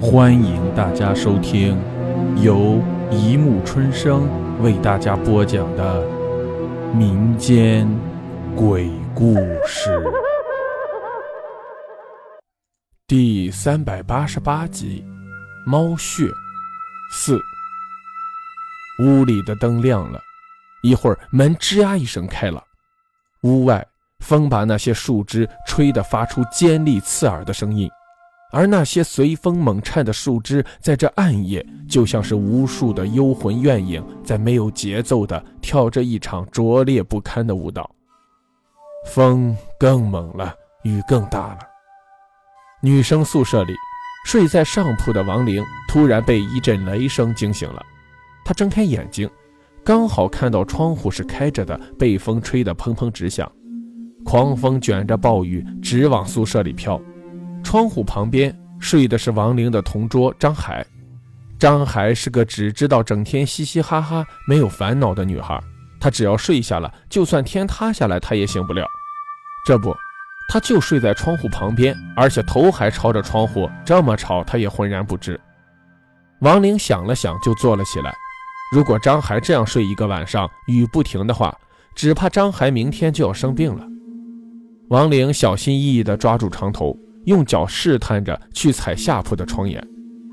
欢迎大家收听由一木春生为大家播讲的民间鬼故事第三百八十八集《猫穴四》。屋里的灯亮了，一会儿门吱呀一声开了，屋外风把那些树枝吹得发出尖利刺耳的声音。而那些随风猛颤的树枝，在这暗夜，就像是无数的幽魂怨影，在没有节奏的跳着一场拙劣不堪的舞蹈。风更猛了，雨更大了。女生宿舍里，睡在上铺的王玲突然被一阵雷声惊醒了。她睁开眼睛，刚好看到窗户是开着的，被风吹得砰砰直响，狂风卷着暴雨直往宿舍里飘。窗户旁边睡的是王玲的同桌张海，张海是个只知道整天嘻嘻哈哈、没有烦恼的女孩。她只要睡下了，就算天塌下来，她也醒不了。这不，她就睡在窗户旁边，而且头还朝着窗户，这么吵，她也浑然不知。王玲想了想，就坐了起来。如果张海这样睡一个晚上，雨不停的话，只怕张海明天就要生病了。王玲小心翼翼地抓住床头。用脚试探着去踩下铺的床沿，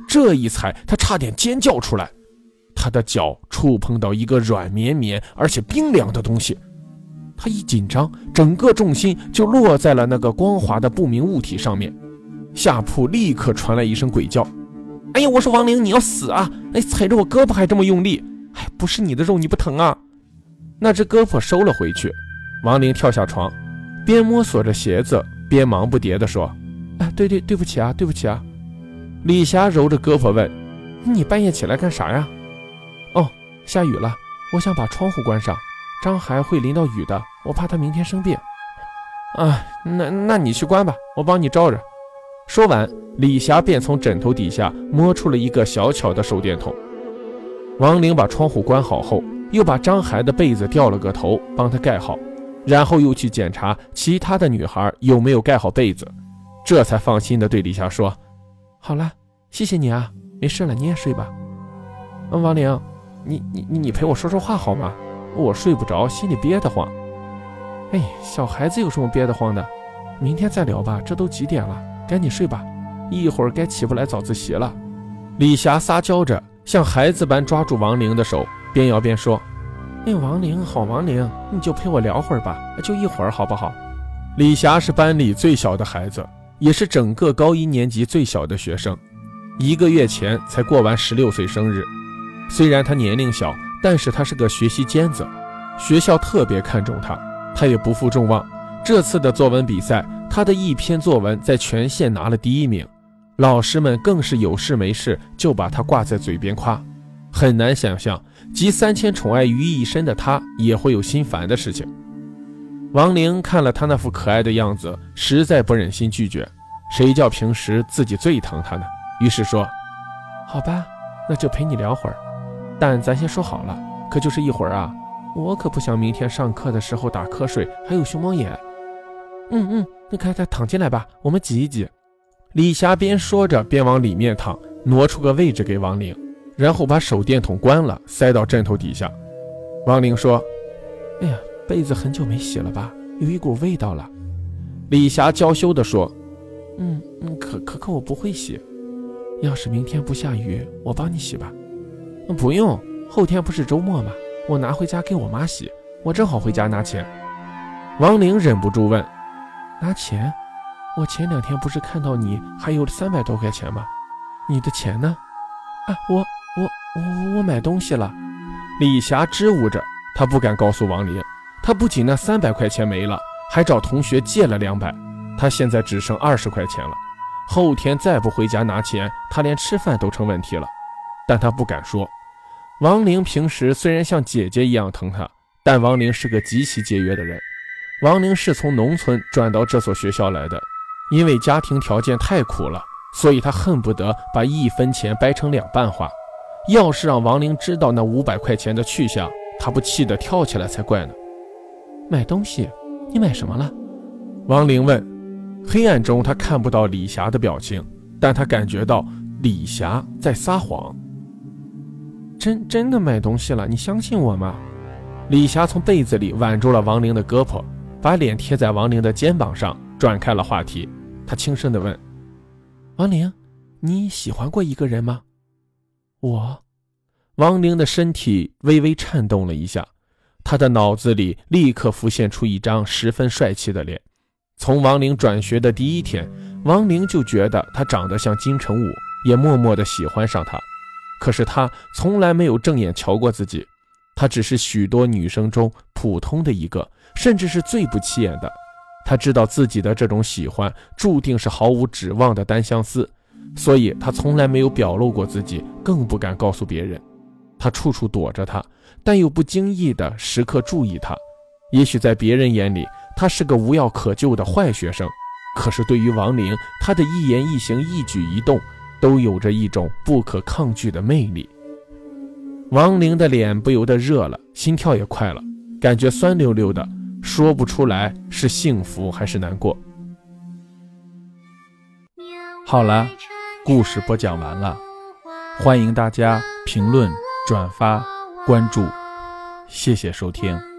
这一踩，他差点尖叫出来。他的脚触碰到一个软绵绵而且冰凉的东西，他一紧张，整个重心就落在了那个光滑的不明物体上面。下铺立刻传来一声鬼叫：“哎呀，我说王玲，你要死啊！哎，踩着我胳膊还这么用力，哎，不是你的肉，你不疼啊？”那只胳膊收了回去。王玲跳下床，边摸索着鞋子，边忙不迭地说。哎，对对，对不起啊，对不起啊！李霞揉着胳膊问：“你半夜起来干啥呀？”“哦，下雨了，我想把窗户关上。张海会淋到雨的，我怕他明天生病。”“啊，那那你去关吧，我帮你照着。”说完，李霞便从枕头底下摸出了一个小巧的手电筒。王玲把窗户关好后，又把张海的被子掉了个头，帮他盖好，然后又去检查其他的女孩有没有盖好被子。这才放心的对李霞说：“好了，谢谢你啊，没事了，你也睡吧。”嗯，王玲，你你你你陪我说说话好吗？我睡不着，心里憋得慌。哎，小孩子有什么憋得慌的？明天再聊吧，这都几点了？赶紧睡吧，一会儿该起不来早自习了。李霞撒娇着，像孩子般抓住王玲的手，边摇边说：“哎，王玲，好王玲，你就陪我聊会儿吧，就一会儿好不好？”李霞是班里最小的孩子。也是整个高一年级最小的学生，一个月前才过完十六岁生日。虽然他年龄小，但是他是个学习尖子，学校特别看重他，他也不负众望。这次的作文比赛，他的一篇作文在全县拿了第一名，老师们更是有事没事就把他挂在嘴边夸。很难想象，集三千宠爱于一身的他，也会有心烦的事情。王玲看了他那副可爱的样子，实在不忍心拒绝。谁叫平时自己最疼他呢？于是说：“好吧，那就陪你聊会儿。但咱先说好了，可就是一会儿啊。我可不想明天上课的时候打瞌睡，还有熊猫眼。”“嗯嗯，那快快躺进来吧，我们挤一挤。”李霞边说着边往里面躺，挪出个位置给王玲，然后把手电筒关了，塞到枕头底下。王玲说：“哎呀。”被子很久没洗了吧？有一股味道了。李霞娇羞地说：“嗯嗯，可可可我不会洗。要是明天不下雨，我帮你洗吧。”“不用，后天不是周末吗？我拿回家给我妈洗。我正好回家拿钱。”王玲忍不住问：“拿钱？我前两天不是看到你还有三百多块钱吗？你的钱呢？”“啊，我我我我买东西了。”李霞支吾着，她不敢告诉王玲。他不仅那三百块钱没了，还找同学借了两百，他现在只剩二十块钱了。后天再不回家拿钱，他连吃饭都成问题了。但他不敢说。王玲平时虽然像姐姐一样疼他，但王玲是个极其节约的人。王玲是从农村转到这所学校来的，因为家庭条件太苦了，所以他恨不得把一分钱掰成两半花。要是让王玲知道那五百块钱的去向，他不气得跳起来才怪呢。买东西，你买什么了？王玲问。黑暗中，他看不到李霞的表情，但他感觉到李霞在撒谎。真真的买东西了，你相信我吗？李霞从被子里挽住了王玲的胳膊，把脸贴在王玲的肩膀上，转开了话题。她轻声地问：“王玲，你喜欢过一个人吗？”我。王玲的身体微微颤动了一下，他的脑子里立刻浮现出一张十分帅气的脸。从王玲转学的第一天，王玲就觉得他长得像金城武，也默默地喜欢上他。可是他从来没有正眼瞧过自己，他只是许多女生中普通的一个，甚至是最不起眼的。他知道自己的这种喜欢注定是毫无指望的单相思，所以他从来没有表露过自己，更不敢告诉别人。他处处躲着他，但又不经意的时刻注意他。也许在别人眼里，他是个无药可救的坏学生，可是对于王玲，他的一言一行、一举一动。都有着一种不可抗拒的魅力。王玲的脸不由得热了，心跳也快了，感觉酸溜溜的，说不出来是幸福还是难过。好了，故事播讲完了，欢迎大家评论、转发、关注，谢谢收听。